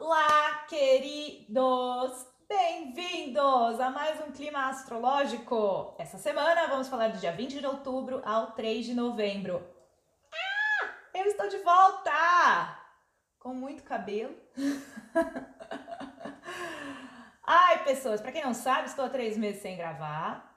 Olá, queridos! Bem-vindos a mais um clima astrológico. Essa semana vamos falar do dia 20 de outubro ao 3 de novembro. Ah, eu estou de volta! Com muito cabelo. Ai, pessoas, para quem não sabe, estou há três meses sem gravar.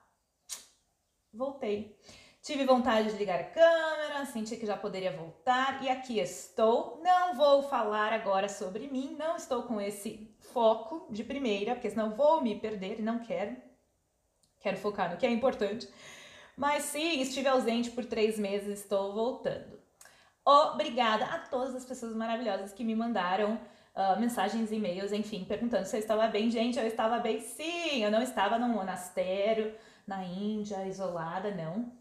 Voltei. Tive vontade de ligar a câmera, senti que já poderia voltar e aqui estou. Não vou falar agora sobre mim, não estou com esse foco de primeira, porque senão vou me perder e não quero. Quero focar no que é importante. Mas sim, estive ausente por três meses, estou voltando. Obrigada a todas as pessoas maravilhosas que me mandaram uh, mensagens, e-mails, enfim, perguntando se eu estava bem. Gente, eu estava bem sim, eu não estava num monastério na Índia, isolada, não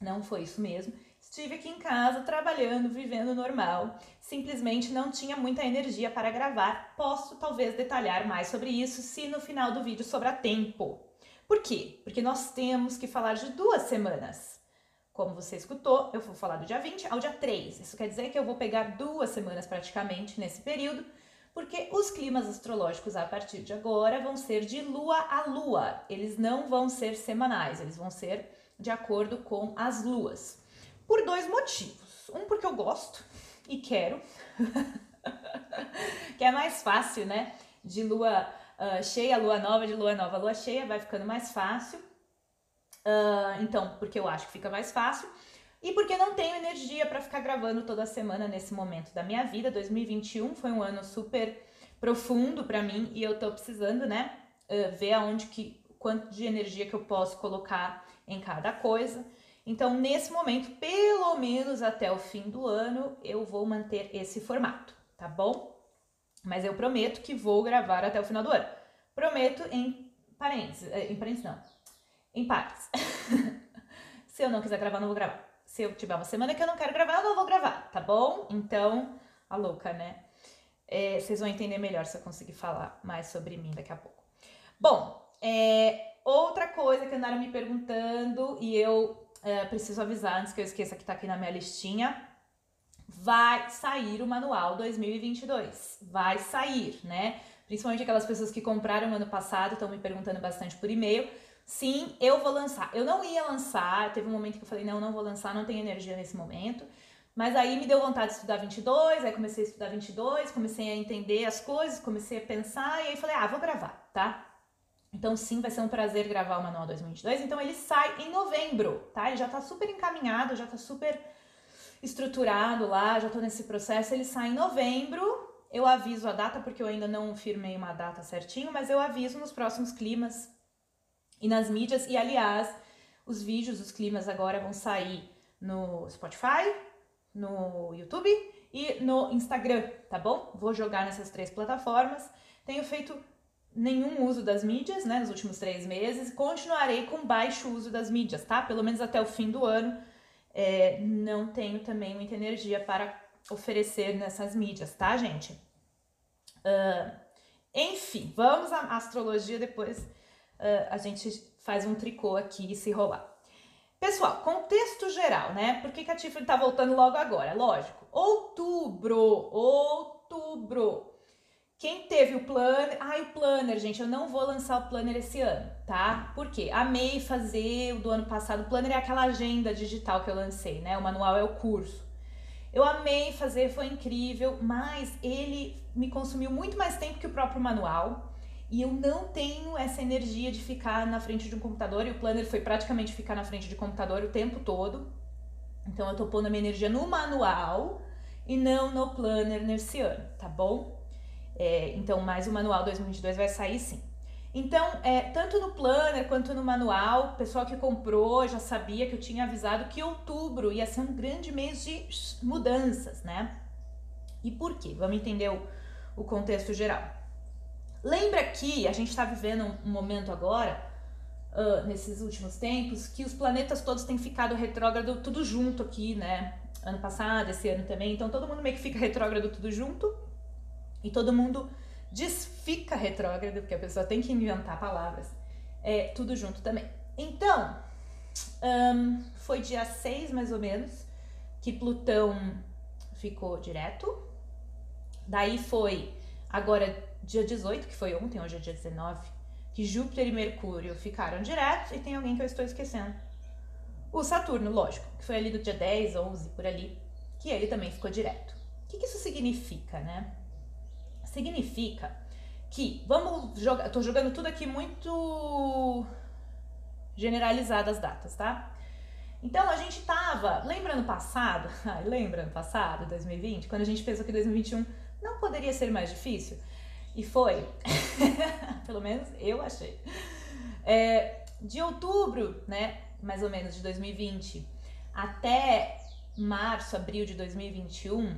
não foi isso mesmo. Estive aqui em casa trabalhando, vivendo normal. Simplesmente não tinha muita energia para gravar. Posso talvez detalhar mais sobre isso se no final do vídeo sobrar tempo. Por quê? Porque nós temos que falar de duas semanas. Como você escutou, eu vou falar do dia 20 ao dia 3. Isso quer dizer que eu vou pegar duas semanas praticamente nesse período, porque os climas astrológicos a partir de agora vão ser de lua a lua. Eles não vão ser semanais, eles vão ser de acordo com as luas. Por dois motivos. Um, porque eu gosto e quero, que é mais fácil, né? De lua uh, cheia, lua nova, de lua nova, lua cheia, vai ficando mais fácil. Uh, então, porque eu acho que fica mais fácil. E porque não tenho energia para ficar gravando toda semana nesse momento da minha vida. 2021 foi um ano super profundo para mim e eu tô precisando, né, uh, ver aonde que quanto de energia que eu posso colocar em cada coisa. Então, nesse momento, pelo menos até o fim do ano, eu vou manter esse formato, tá bom? Mas eu prometo que vou gravar até o final do ano. Prometo em parênteses, eh, em parênteses não, em partes. se eu não quiser gravar, não vou gravar. Se eu tiver uma semana que eu não quero gravar, eu não vou gravar, tá bom? Então, a louca, né? É, vocês vão entender melhor se eu conseguir falar mais sobre mim daqui a pouco. Bom, é, Outra coisa que andaram me perguntando e eu é, preciso avisar antes que eu esqueça que tá aqui na minha listinha, vai sair o manual 2022. Vai sair, né? Principalmente aquelas pessoas que compraram ano passado estão me perguntando bastante por e-mail. Sim, eu vou lançar. Eu não ia lançar, teve um momento que eu falei, não, não vou lançar, não tenho energia nesse momento. Mas aí me deu vontade de estudar 22, aí comecei a estudar 22, comecei a entender as coisas, comecei a pensar e aí falei, ah, vou gravar, tá? Então, sim, vai ser um prazer gravar o Manual 2022. Então, ele sai em novembro, tá? Ele já tá super encaminhado, já tá super estruturado lá, já tô nesse processo. Ele sai em novembro. Eu aviso a data, porque eu ainda não firmei uma data certinho, mas eu aviso nos próximos climas e nas mídias. E, aliás, os vídeos dos climas agora vão sair no Spotify, no YouTube e no Instagram, tá bom? Vou jogar nessas três plataformas. Tenho feito nenhum uso das mídias, né, nos últimos três meses. Continuarei com baixo uso das mídias, tá? Pelo menos até o fim do ano. É, não tenho também muita energia para oferecer nessas mídias, tá, gente? Uh, enfim, vamos à astrologia, depois uh, a gente faz um tricô aqui e se rolar. Pessoal, contexto geral, né? Por que, que a Tiffany tá voltando logo agora? Lógico, outubro, outubro quem teve o planner, ai, o planner, gente, eu não vou lançar o planner esse ano, tá? Por quê? Amei fazer o do ano passado. O planner é aquela agenda digital que eu lancei, né? O manual é o curso. Eu amei fazer, foi incrível, mas ele me consumiu muito mais tempo que o próprio manual. E eu não tenho essa energia de ficar na frente de um computador. E o planner foi praticamente ficar na frente de computador o tempo todo. Então eu tô pondo a minha energia no manual e não no planner nesse ano, tá bom? É, então, mais o manual 2022 vai sair sim. Então, é, tanto no planner quanto no manual, o pessoal que comprou já sabia que eu tinha avisado que outubro ia ser um grande mês de mudanças, né? E por quê? Vamos entender o, o contexto geral. Lembra que a gente está vivendo um, momento agora, uh, nesses últimos tempos, que os planetas todos têm ficado retrógrado tudo junto aqui, né? Ano passado, esse ano também. Então, todo mundo meio que fica retrógrado tudo junto. E todo mundo desfica retrógrado, porque a pessoa tem que inventar palavras, é, tudo junto também. Então, um, foi dia 6 mais ou menos que Plutão ficou direto. Daí foi agora dia 18, que foi ontem, hoje é dia 19, que Júpiter e Mercúrio ficaram diretos e tem alguém que eu estou esquecendo. O Saturno, lógico, que foi ali do dia 10, 11, por ali, que ele também ficou direto. O que, que isso significa, né? Significa que, vamos jogar, tô jogando tudo aqui muito generalizado as datas, tá? Então a gente tava, lembra ano passado? Ai, lembra ano passado, 2020, quando a gente pensou que 2021 não poderia ser mais difícil? E foi. Pelo menos eu achei. É, de outubro, né, mais ou menos de 2020, até março, abril de 2021,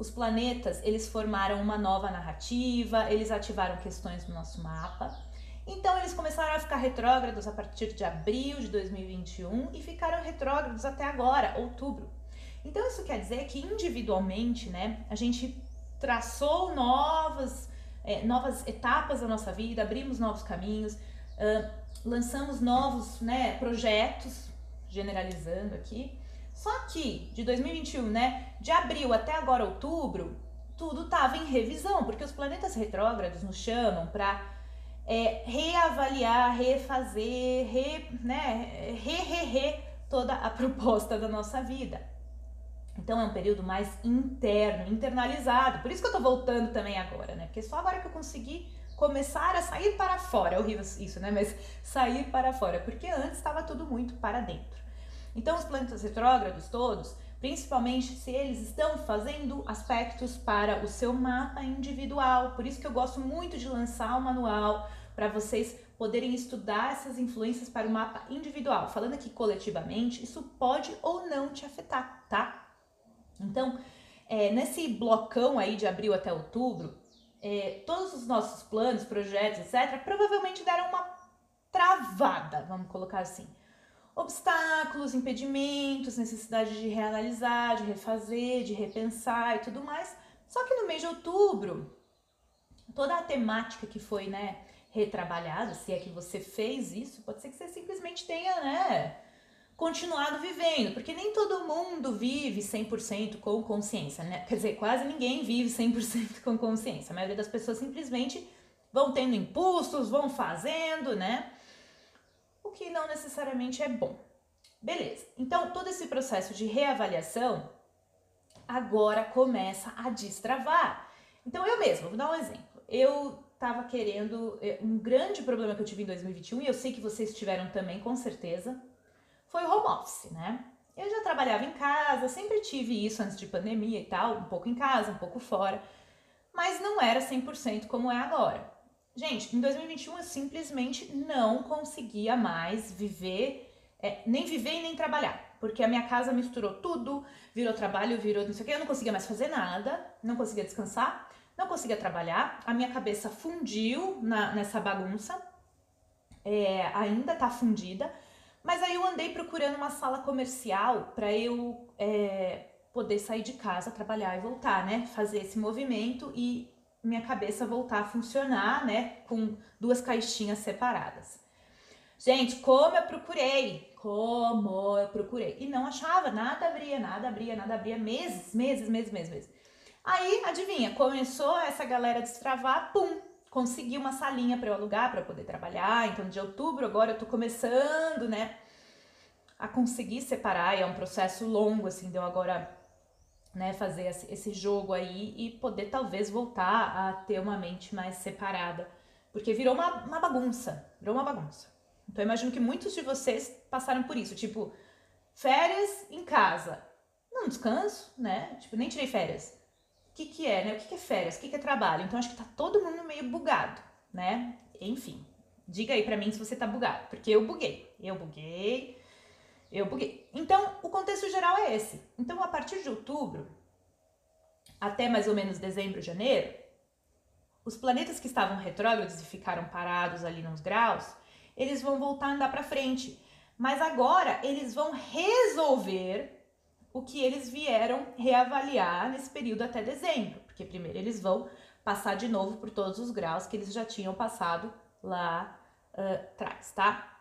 os planetas, eles formaram uma nova narrativa, eles ativaram questões no nosso mapa. Então eles começaram a ficar retrógrados a partir de abril de 2021 e ficaram retrógrados até agora, outubro. Então isso quer dizer que individualmente, né, a gente traçou novas, é, novas etapas da nossa vida, abrimos novos caminhos, uh, lançamos novos né, projetos, generalizando aqui. Só que de 2021, né, de abril até agora outubro, tudo estava em revisão, porque os planetas retrógrados nos chamam para é, reavaliar, refazer, re, né, re, re, re toda a proposta da nossa vida. Então é um período mais interno, internalizado. Por isso que eu tô voltando também agora, né? Porque só agora que eu consegui começar a sair para fora. É horrível isso, né? Mas sair para fora, porque antes estava tudo muito para dentro. Então os planetas retrógrados todos, principalmente se eles estão fazendo aspectos para o seu mapa individual. Por isso que eu gosto muito de lançar o manual para vocês poderem estudar essas influências para o mapa individual. Falando aqui coletivamente, isso pode ou não te afetar, tá? Então, é, nesse blocão aí de abril até outubro, é, todos os nossos planos, projetos, etc., provavelmente deram uma travada, vamos colocar assim. Obstáculos, impedimentos, necessidade de reanalisar, de refazer, de repensar e tudo mais. Só que no mês de outubro, toda a temática que foi, né, retrabalhada, se é que você fez isso, pode ser que você simplesmente tenha, né, continuado vivendo, porque nem todo mundo vive 100% com consciência, né? Quer dizer, quase ninguém vive 100% com consciência. A maioria das pessoas simplesmente vão tendo impulsos, vão fazendo, né? O que não necessariamente é bom. Beleza. Então, todo esse processo de reavaliação agora começa a destravar. Então, eu mesma, vou dar um exemplo. Eu tava querendo eh, um grande problema que eu tive em 2021 e eu sei que vocês tiveram também, com certeza foi o home office, né? Eu já trabalhava em casa, sempre tive isso antes de pandemia e tal, um pouco em casa, um pouco fora, mas não era 100% como é agora. Gente, em 2021 eu simplesmente não conseguia mais viver, é, nem viver e nem trabalhar, porque a minha casa misturou tudo, virou trabalho, virou não sei o que, eu não conseguia mais fazer nada, não conseguia descansar, não conseguia trabalhar, a minha cabeça fundiu na, nessa bagunça, é, ainda tá fundida, mas aí eu andei procurando uma sala comercial para eu é, poder sair de casa, trabalhar e voltar, né? Fazer esse movimento e minha cabeça voltar a funcionar, né? Com duas caixinhas separadas. Gente, como eu procurei, como eu procurei. E não achava, nada abria, nada abria, nada abria, meses, meses, meses, meses, meses. Aí, adivinha, começou essa galera destravar, pum, consegui uma salinha para eu alugar para poder trabalhar. Então, de outubro agora eu tô começando, né, a conseguir separar. E é um processo longo, assim, deu agora, né, fazer esse jogo aí e poder talvez voltar a ter uma mente mais separada, porque virou uma, uma bagunça, virou uma bagunça. Então, eu imagino que muitos de vocês passaram por isso, tipo, férias em casa. Não descanso, né? Tipo, nem tirei férias o que, que é, né? O que, que é férias? O que, que é trabalho? Então acho que tá todo mundo meio bugado, né? Enfim, diga aí para mim se você tá bugado, porque eu buguei. Eu buguei, eu buguei. Então, o contexto geral é esse. Então, a partir de outubro até mais ou menos dezembro, janeiro, os planetas que estavam retrógrados e ficaram parados ali nos graus, eles vão voltar a andar para frente. Mas agora eles vão resolver o que eles vieram reavaliar nesse período até dezembro, porque primeiro eles vão passar de novo por todos os graus que eles já tinham passado lá uh, atrás, tá?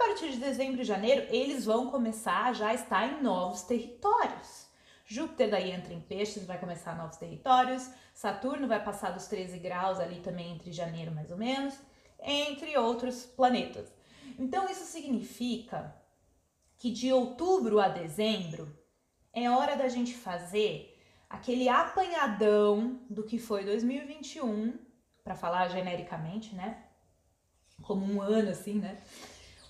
A partir de dezembro e janeiro, eles vão começar a já estar em novos territórios, Júpiter daí entra em peixes, vai começar novos territórios. Saturno vai passar dos 13 graus ali também entre janeiro mais ou menos, entre outros planetas. Então isso significa que de outubro a dezembro é hora da gente fazer aquele apanhadão do que foi 2021, para falar genericamente, né? Como um ano assim, né?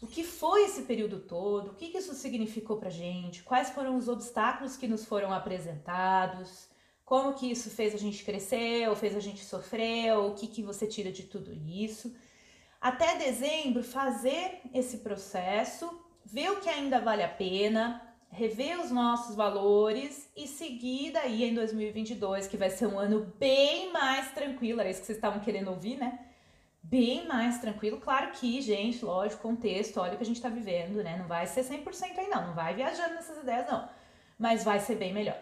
O que foi esse período todo, o que, isso significou para gente, quais foram os obstáculos que nos foram apresentados, como que isso fez a gente crescer ou fez a gente sofrer, ou o que, que você tira de tudo isso. Até dezembro, fazer esse processo, ver o que ainda vale a pena, rever os nossos valores e seguir daí em 2022, que vai ser um ano bem mais tranquilo, era isso que vocês estavam querendo ouvir, né? Bem mais tranquilo. Claro que, gente, lógico, contexto, olha o que a gente tá vivendo, né? Não vai ser 100% aí, não. Não vai viajando nessas ideias, não. Mas vai ser bem melhor.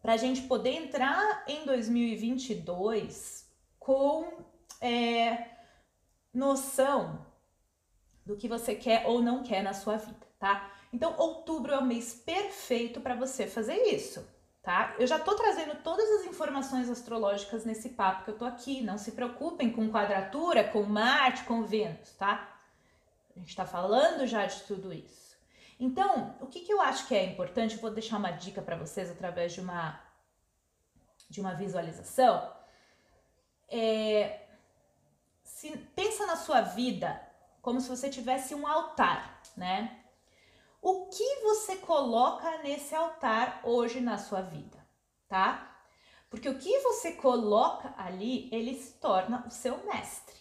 Pra gente poder entrar em 2022 com é, noção do que você quer ou não quer na sua vida, tá? Então, outubro é o mês perfeito para você fazer isso tá? Eu já tô trazendo todas as informações astrológicas nesse papo que eu tô aqui. Não se preocupem com quadratura, com Marte, com Vênus, tá? A gente tá falando já de tudo isso. Então, o que, que eu acho que é importante, eu vou deixar uma dica para vocês através de uma de uma visualização. É, se, pensa na sua vida como se você tivesse um altar, né? O que você coloca nesse altar hoje na sua vida, tá? Porque o que você coloca ali, ele se torna o seu mestre.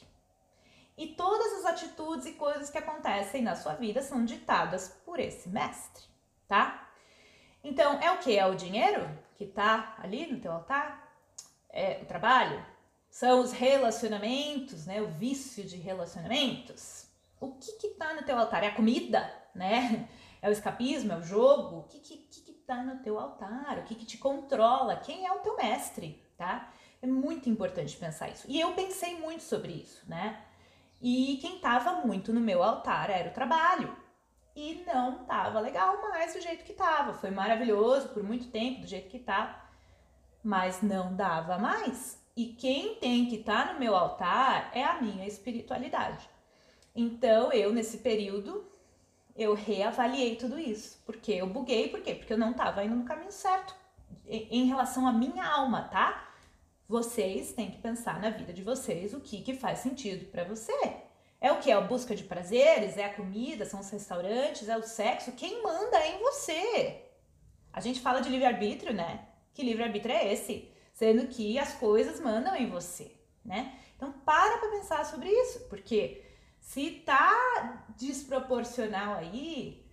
E todas as atitudes e coisas que acontecem na sua vida são ditadas por esse mestre, tá? Então, é o que? É o dinheiro que tá ali no teu altar? É o trabalho? São os relacionamentos, né? O vício de relacionamentos? O que que tá no teu altar? É a comida, né? É o escapismo? É o jogo? O que que, que, tá no teu altar? O que que te controla? Quem é o teu mestre, tá? É muito importante pensar isso. E eu pensei muito sobre isso, né? E quem tava muito no meu altar era o trabalho. E não tava legal mais do jeito que tava. Foi maravilhoso por muito tempo, do jeito que tá. Mas não dava mais. E quem tem que estar tá no meu altar é a minha espiritualidade. Então, eu, nesse período, eu reavaliei tudo isso. Porque eu buguei, por quê? Porque eu não estava indo no caminho certo em relação à minha alma, tá? Vocês têm que pensar na vida de vocês o que, que faz sentido para você. É o que? É a busca de prazeres? É a comida? São os restaurantes? É o sexo? Quem manda é em você. A gente fala de livre-arbítrio, né? Que livre-arbítrio é esse? Sendo que as coisas mandam em você, né? Então para pra pensar sobre isso, porque se tá desproporcional aí,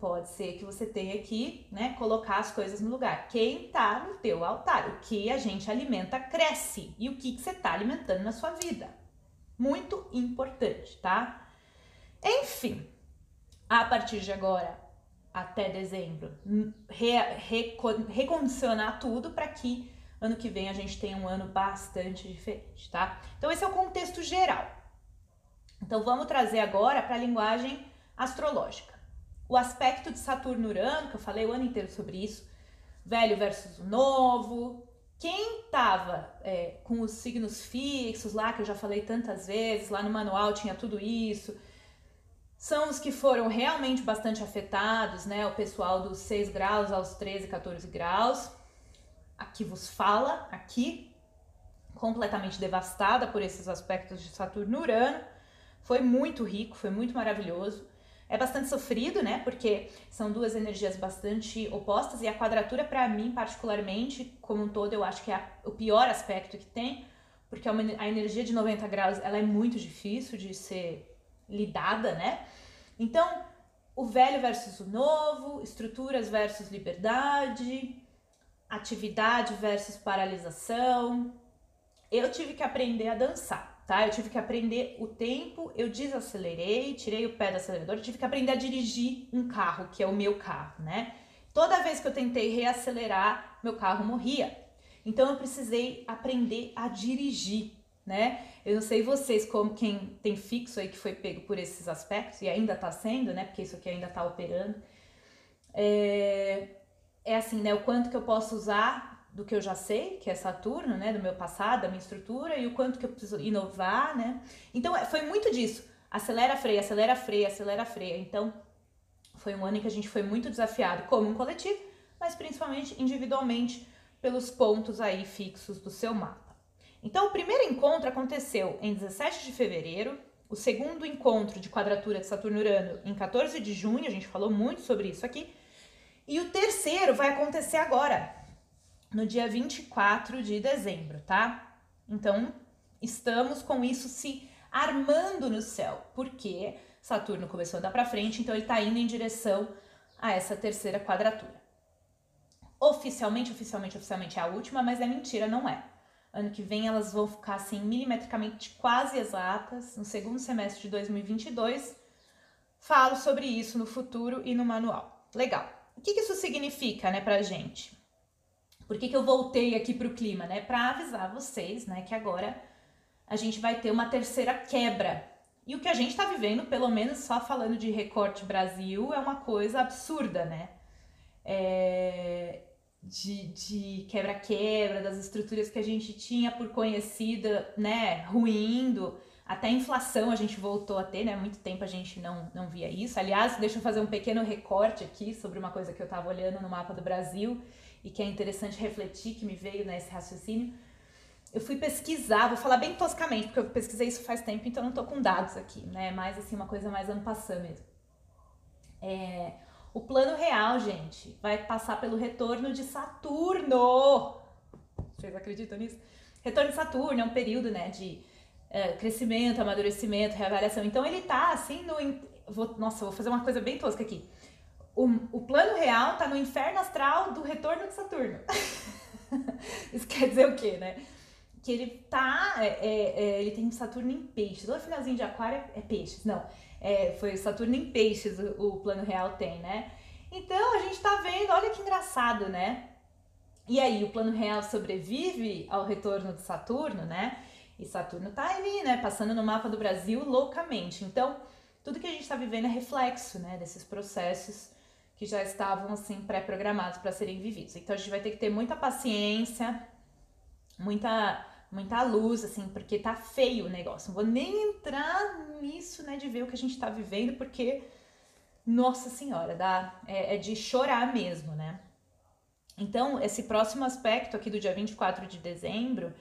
pode ser que você tenha que, né, colocar as coisas no lugar. Quem tá no teu altar, o que a gente alimenta cresce e o que, que você tá alimentando na sua vida. Muito importante, tá? Enfim, a partir de agora até dezembro, re, re, recondicionar tudo para que ano que vem a gente tenha um ano bastante diferente, tá? Então esse é o contexto geral. Então vamos trazer agora para a linguagem astrológica. O aspecto de Saturno-Urano, que eu falei o ano inteiro sobre isso, velho versus novo. Quem estava é, com os signos fixos lá, que eu já falei tantas vezes, lá no manual tinha tudo isso, são os que foram realmente bastante afetados, né? O pessoal dos 6 graus aos 13, 14 graus. Aqui vos fala, aqui, completamente devastada por esses aspectos de Saturno-Urano. Foi muito rico, foi muito maravilhoso. É bastante sofrido, né? Porque são duas energias bastante opostas e a quadratura, para mim, particularmente, como um todo, eu acho que é o pior aspecto que tem, porque é a energia de 90 graus ela é muito difícil de ser lidada, né? Então, o velho versus o novo, estruturas versus liberdade, atividade versus paralisação. Eu tive que aprender a dançar tá? Eu tive que aprender o tempo, eu desacelerei, tirei o pé do acelerador, tive que aprender a dirigir um carro, que é o meu carro, né? Toda vez que eu tentei reacelerar, meu carro morria. Então eu precisei aprender a dirigir, né? Eu não sei vocês como quem tem fixo aí que foi pego por esses aspectos e ainda tá sendo, né? Porque isso aqui ainda tá operando. É... é assim, né? O quanto que eu posso usar do que eu já sei, que é Saturno, né? Do meu passado, da minha estrutura, e o quanto que eu preciso inovar, né? Então, é, foi muito disso. Acelera, freia, acelera, freia, acelera, freia. Então, foi um ano em que a gente foi muito desafiado como um coletivo, mas principalmente individualmente pelos pontos aí fixos do seu mapa. Então, o primeiro encontro aconteceu em 17 de fevereiro, o segundo encontro de quadratura de Saturno-Urano em 14 de junho, a gente falou muito sobre isso aqui, e o terceiro vai acontecer agora, no dia 24 de dezembro, tá? Então, estamos com isso se armando no céu, porque Saturno começou a andar para frente, então ele está indo em direção a essa terceira quadratura. Oficialmente, oficialmente, oficialmente é a última, mas é mentira, não é. Ano que vem elas vão ficar assim milimetricamente quase exatas no segundo semestre de 2022. Falo sobre isso no futuro e no manual. Legal. O que, isso significa, né, pra gente? Por que, que eu voltei aqui pro clima, né? Para avisar vocês, né, que agora a gente vai ter uma terceira quebra. E o que a gente está vivendo, pelo menos só falando de recorte Brasil, é uma coisa absurda, né? É, de, de quebra-quebra das estruturas que a gente tinha por conhecida, né, ruindo. Até inflação a gente voltou a ter, né? Muito tempo a gente não, não via isso. Aliás, deixa eu fazer um pequeno recorte aqui sobre uma coisa que eu estava olhando no mapa do Brasil e que é interessante refletir, que me veio nesse raciocínio. Eu fui pesquisar, vou falar bem toscamente, porque eu pesquisei isso faz tempo, então não tô com dados aqui, né? Mais assim, uma coisa mais ano passando mesmo. É, o plano real, gente, vai passar pelo retorno de Saturno. Vocês acreditam nisso? Retorno de Saturno é um período, né, de é, crescimento, amadurecimento, reavaliação. Então ele tá assim no. Vou, nossa, vou fazer uma coisa bem tosca aqui. O, o plano real tá no inferno astral do retorno de Saturno. Isso quer dizer o quê, né? Que ele tá. É, é, é ele tem Saturno em peixes. Todo finalzinho de aquário é, é peixes. Não. É, foi Saturno em peixes o, o plano real tem, né? Então a gente tá vendo, olha que engraçado, né? E aí, o plano real sobrevive ao retorno de Saturno, né? E Saturno tá ali, né? Passando no mapa do Brasil loucamente. Então, tudo que a gente está vivendo é reflexo, né? Desses processos que já estavam, assim, pré-programados para serem vividos. Então, a gente vai ter que ter muita paciência, muita muita luz, assim, porque tá feio o negócio. Não vou nem entrar nisso, né, de ver o que a gente tá vivendo, porque, nossa senhora, dá, é, é de chorar mesmo, né? Então, esse próximo aspecto aqui do dia 24 de dezembro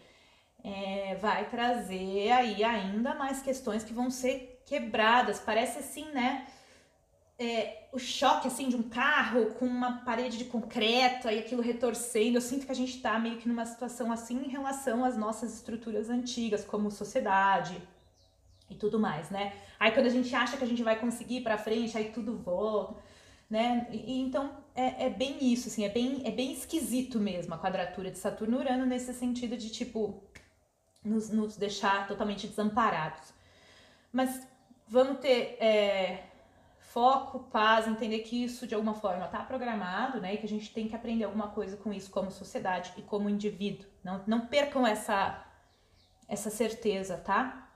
é, vai trazer aí ainda mais questões que vão ser quebradas. Parece assim, né? É, o choque assim de um carro com uma parede de concreto e aquilo retorcendo. Eu sinto que a gente está meio que numa situação assim em relação às nossas estruturas antigas, como sociedade e tudo mais, né? Aí quando a gente acha que a gente vai conseguir ir para frente, aí tudo volta, né? E, então é, é, bem isso, assim, é bem, é bem esquisito mesmo a quadratura de Saturno-Urano nesse sentido de tipo nos, nos deixar totalmente desamparados. Mas vamos ter é, foco, paz, entender que isso de alguma forma está programado, né? E que a gente tem que aprender alguma coisa com isso como sociedade e como indivíduo. Não, não percam essa, essa certeza, tá?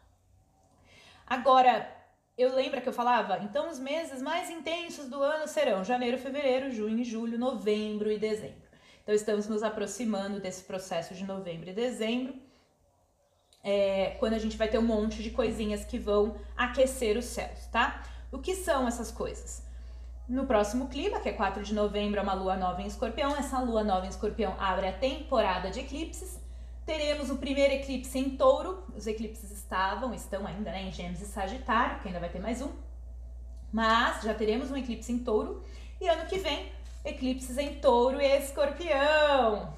Agora, eu lembro que eu falava, então os meses mais intensos do ano serão janeiro, fevereiro, junho, julho, novembro e dezembro. Então estamos nos aproximando desse processo de novembro e dezembro. É, quando a gente vai ter um monte de coisinhas que vão aquecer os céus, tá? O que são essas coisas? No próximo clima, que é 4 de novembro, é uma lua nova em escorpião. Essa lua nova em escorpião abre a temporada de eclipses. Teremos o primeiro eclipse em touro. Os eclipses estavam, estão ainda né, em Gêmeos e Sagitário, que ainda vai ter mais um. Mas já teremos um eclipse em touro. E ano que vem, eclipses em touro e escorpião,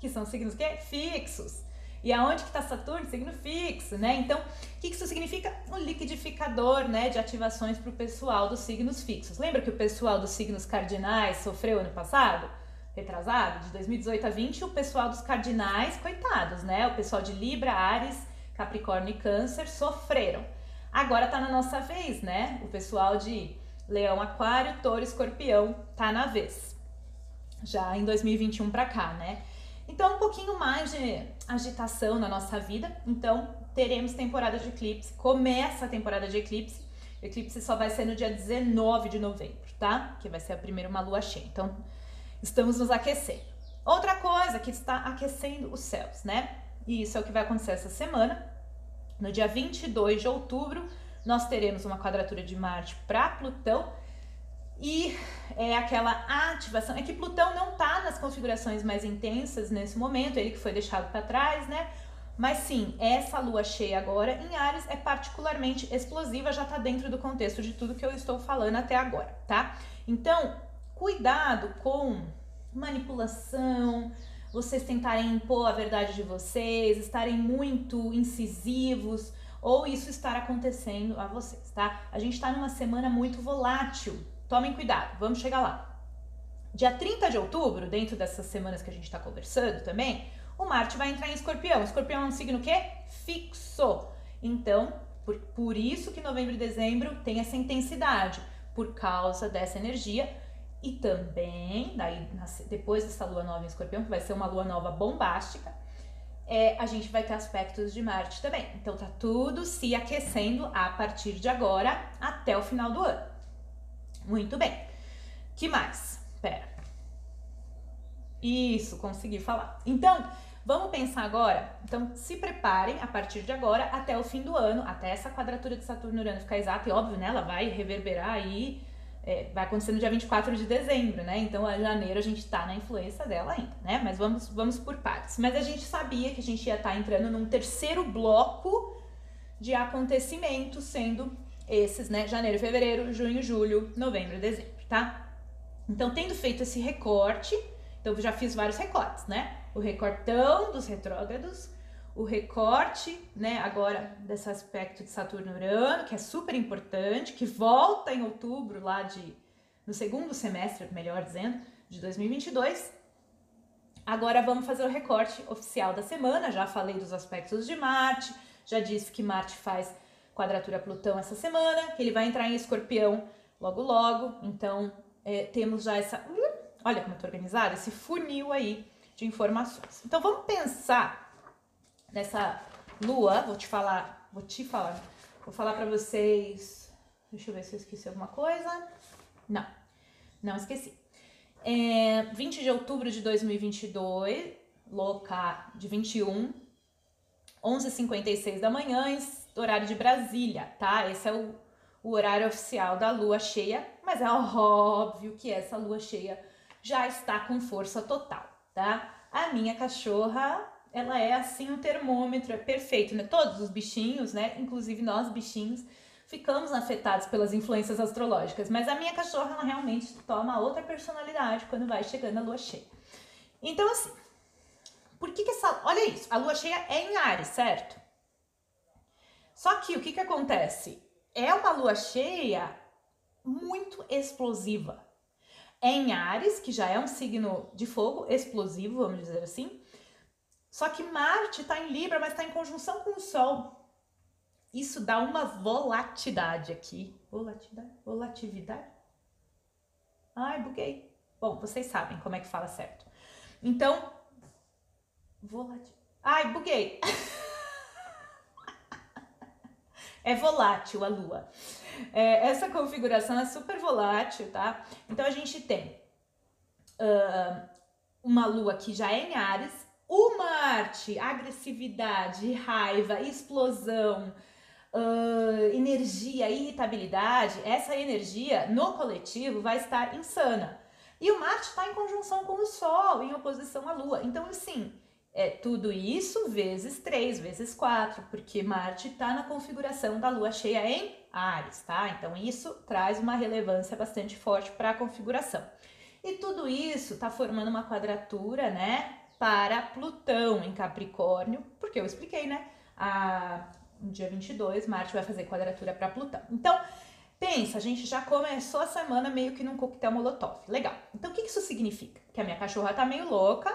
que são signos que? fixos. E aonde que está Saturno? Signo fixo, né? Então, o que isso significa? Um liquidificador, né, de ativações para o pessoal dos signos fixos. Lembra que o pessoal dos signos cardinais sofreu ano passado? Retrasado? De 2018 a 20, o pessoal dos cardinais, coitados, né? O pessoal de Libra, Ares, Capricórnio e Câncer sofreram. Agora tá na nossa vez, né? O pessoal de Leão, Aquário, Touro, Escorpião tá na vez. Já em 2021 para cá, né? Então, um pouquinho mais de agitação na nossa vida. Então, teremos temporada de eclipse. Começa a temporada de eclipse. O eclipse só vai ser no dia 19 de novembro, tá? Que vai ser a primeira uma lua cheia. Então, estamos nos aquecendo. Outra coisa que está aquecendo os céus, né? E isso é o que vai acontecer essa semana. No dia 22 de outubro, nós teremos uma quadratura de Marte para Plutão e é aquela ativação. É que Plutão não está nas configurações mais intensas nesse momento, ele que foi deixado para trás, né? Mas sim, essa lua cheia agora em Ares é particularmente explosiva, já está dentro do contexto de tudo que eu estou falando até agora, tá? Então, cuidado com manipulação, vocês tentarem impor a verdade de vocês, estarem muito incisivos ou isso estar acontecendo a vocês, tá? A gente está numa semana muito volátil. Tomem cuidado, vamos chegar lá. Dia 30 de outubro, dentro dessas semanas que a gente está conversando também, o Marte vai entrar em escorpião. Escorpião é um signo que fixo. Então, por, por isso que novembro e dezembro tem essa intensidade, por causa dessa energia. E também, daí, depois dessa lua nova em escorpião, que vai ser uma lua nova bombástica, é, a gente vai ter aspectos de Marte também. Então tá tudo se aquecendo a partir de agora até o final do ano. Muito bem. Que mais? Pera. Isso, consegui falar. Então, Vamos pensar agora? Então, se preparem a partir de agora até o fim do ano, até essa quadratura de Saturno-Urano ficar exata, e óbvio, né? Ela vai reverberar aí, é, vai acontecer no dia 24 de dezembro, né? Então, a janeiro a gente tá na influência dela ainda, né? Mas vamos, vamos por partes. Mas a gente sabia que a gente ia estar tá entrando num terceiro bloco de acontecimentos, sendo esses, né? Janeiro, fevereiro, junho, julho, novembro, dezembro, tá? Então, tendo feito esse recorte, então eu já fiz vários recortes, né? o recortão dos retrógrados, o recorte, né, agora desse aspecto de Saturno-Urano, que é super importante, que volta em outubro lá de no segundo semestre, melhor dizendo, de 2022. Agora vamos fazer o recorte oficial da semana. Já falei dos aspectos de Marte, já disse que Marte faz quadratura Plutão essa semana, que ele vai entrar em Escorpião logo logo. Então é, temos já essa, olha como eu tô organizada, esse funil aí de informações. Então vamos pensar nessa lua, vou te falar, vou te falar, vou falar para vocês. Deixa eu ver se eu esqueci alguma coisa. Não, não esqueci. É, 20 de outubro de 2022, louca de 21, 11h56 da manhã, horário de Brasília, tá? Esse é o, o horário oficial da lua cheia, mas é óbvio que essa lua cheia já está com força total tá? A minha cachorra, ela é assim um termômetro, é perfeito, né? Todos os bichinhos, né? Inclusive nós bichinhos, ficamos afetados pelas influências astrológicas, mas a minha cachorra ela realmente toma outra personalidade quando vai chegando a lua cheia. Então assim, por que que essa, olha isso, a lua cheia é em Ares, certo? Só que o que que acontece? É uma lua cheia muito explosiva em Ares, que já é um signo de fogo explosivo, vamos dizer assim. Só que Marte está em Libra, mas está em conjunção com o Sol. Isso dá uma volatilidade aqui. Volatilidade? Volatividade? Ai, buguei. Bom, vocês sabem como é que fala certo. Então, volatil. Ai, buguei. é volátil a Lua. É, essa configuração é super volátil, tá? Então a gente tem uh, uma lua que já é em Ares, o Marte, agressividade, raiva, explosão, uh, energia, irritabilidade, essa energia no coletivo vai estar insana. E o Marte está em conjunção com o Sol, em oposição à Lua. Então, assim, é tudo isso vezes 3, vezes 4, porque Marte está na configuração da Lua cheia em Ares, tá? Então isso traz uma relevância bastante forte para a configuração. E tudo isso está formando uma quadratura, né, para Plutão em Capricórnio, porque eu expliquei, né? A, no dia 22, Marte vai fazer quadratura para Plutão. Então, pensa, a gente já começou a semana meio que num coquetel molotov. Legal. Então, o que isso significa? Que a minha cachorra tá meio louca,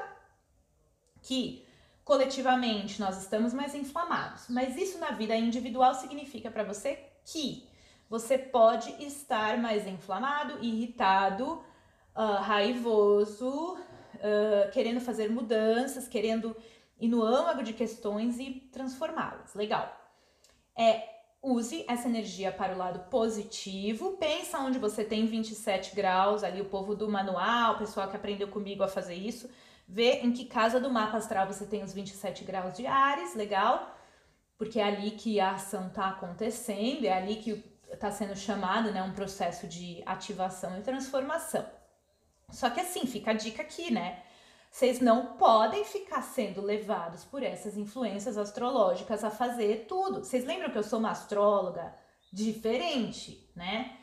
que coletivamente nós estamos mais inflamados. Mas isso na vida individual significa para você que você pode estar mais inflamado, irritado, uh, raivoso, uh, querendo fazer mudanças, querendo ir no âmago de questões e transformá-las. Legal. É use essa energia para o lado positivo. Pensa onde você tem 27 graus, ali o povo do manual, o pessoal que aprendeu comigo a fazer isso. Vê em que casa do mapa astral você tem os 27 graus de Ares, legal? Porque é ali que a ação está acontecendo, é ali que está sendo chamado, né, um processo de ativação e transformação. Só que assim, fica a dica aqui, né? Vocês não podem ficar sendo levados por essas influências astrológicas a fazer tudo. Vocês lembram que eu sou uma astróloga diferente, né?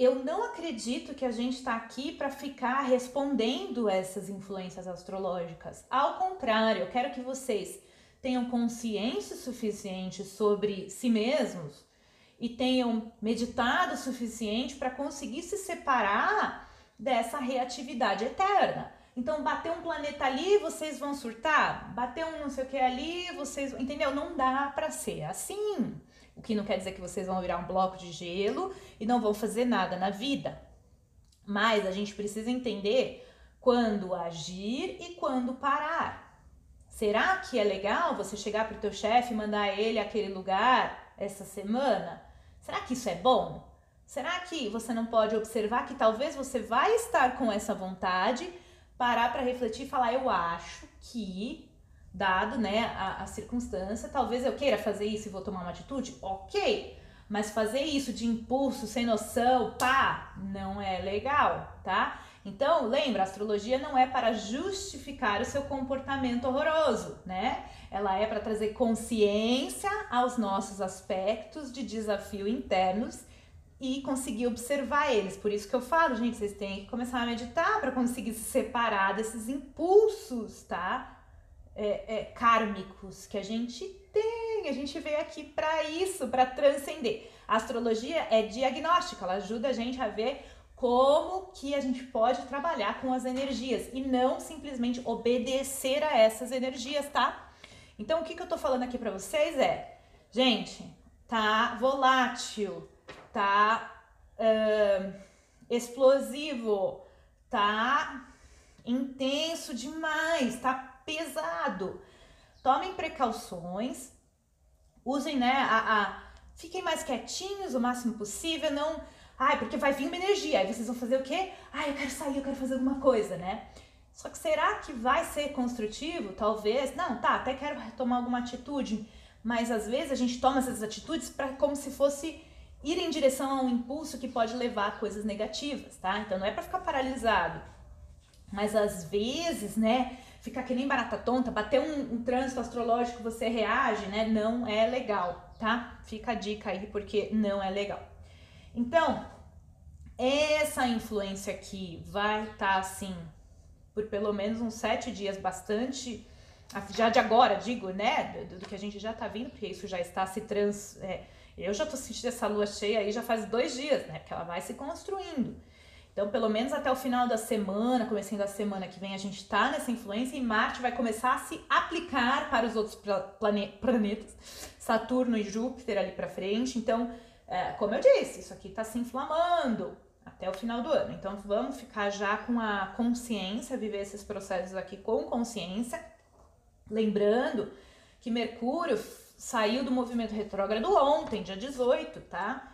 Eu não acredito que a gente está aqui para ficar respondendo essas influências astrológicas. Ao contrário, eu quero que vocês tenham consciência suficiente sobre si mesmos e tenham meditado o suficiente para conseguir se separar dessa reatividade eterna. Então, bater um planeta ali, vocês vão surtar. Bater um não sei o que ali, vocês. Entendeu? Não dá para ser assim. O que não quer dizer que vocês vão virar um bloco de gelo e não vão fazer nada na vida. Mas a gente precisa entender quando agir e quando parar. Será que é legal você chegar para o teu chefe e mandar ele aquele lugar essa semana? Será que isso é bom? Será que você não pode observar que talvez você vai estar com essa vontade, parar para refletir e falar, eu acho que, dado né, a, a circunstância, talvez eu queira fazer isso e vou tomar uma atitude? Ok. Mas fazer isso de impulso, sem noção, pá, não é legal, tá? Então, lembra, a astrologia não é para justificar o seu comportamento horroroso, né? Ela é para trazer consciência aos nossos aspectos de desafio internos e conseguir observar eles. Por isso que eu falo, gente, vocês têm que começar a meditar para conseguir se separar desses impulsos, tá? É, é, kármicos que a gente tem. A gente veio aqui para isso, para transcender. A astrologia é diagnóstica, ela ajuda a gente a ver como que a gente pode trabalhar com as energias e não simplesmente obedecer a essas energias, tá? Então, o que, que eu tô falando aqui para vocês é, gente, tá volátil, tá uh, explosivo, tá intenso demais, tá pesado. Tomem precauções, usem, né, a, a fiquem mais quietinhos o máximo possível, não, ai, porque vai vir uma energia, aí vocês vão fazer o quê? Ai, eu quero sair, eu quero fazer alguma coisa, né? Só que será que vai ser construtivo? Talvez. Não, tá, até quero tomar alguma atitude, mas às vezes a gente toma essas atitudes para como se fosse ir em direção a um impulso que pode levar a coisas negativas, tá? Então não é para ficar paralisado, mas às vezes, né, ficar que nem barata tonta, bater um, um trânsito astrológico, você reage, né? Não é legal, tá? Fica a dica aí porque não é legal. Então, essa influência aqui vai estar tá, assim por pelo menos uns sete dias, bastante já de agora, digo, né, do, do que a gente já tá vindo, porque isso já está se trans, é, eu já tô sentindo essa lua cheia aí já faz dois dias, né? Porque ela vai se construindo. Então, pelo menos até o final da semana, começando da semana que vem, a gente tá nessa influência e Marte vai começar a se aplicar para os outros plane planetas, Saturno e Júpiter ali para frente. Então, é, como eu disse, isso aqui tá se inflamando até o final do ano. Então, vamos ficar já com a consciência, viver esses processos aqui com consciência. Lembrando que Mercúrio saiu do movimento retrógrado ontem, dia 18, tá?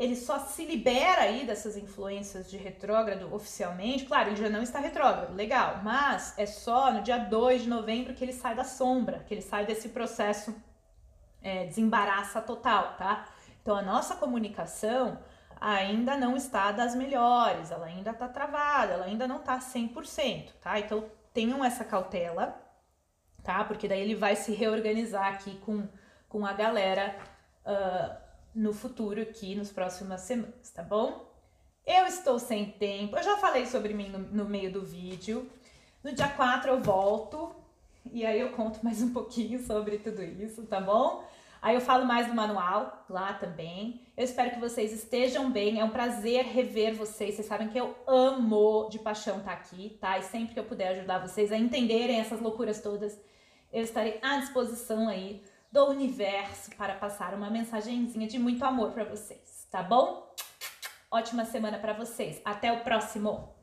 Ele só se libera aí dessas influências de retrógrado oficialmente. Claro, ele já não está retrógrado, legal, mas é só no dia 2 de novembro que ele sai da sombra, que ele sai desse processo é, desembaraça total, tá? Então a nossa comunicação ainda não está das melhores, ela ainda está travada, ela ainda não está 100%, tá? Então tenham essa cautela tá? Porque daí ele vai se reorganizar aqui com, com a galera uh, no futuro aqui, nos próximas semanas, tá bom? Eu estou sem tempo, eu já falei sobre mim no, no meio do vídeo. No dia 4 eu volto e aí eu conto mais um pouquinho sobre tudo isso, tá bom? Aí eu falo mais do manual lá também. Eu espero que vocês estejam bem. É um prazer rever vocês. Vocês sabem que eu amo de paixão estar tá aqui, tá? E sempre que eu puder ajudar vocês a entenderem essas loucuras todas, eu estarei à disposição aí do universo para passar uma mensagenzinha de muito amor para vocês, tá bom? Ótima semana para vocês. Até o próximo.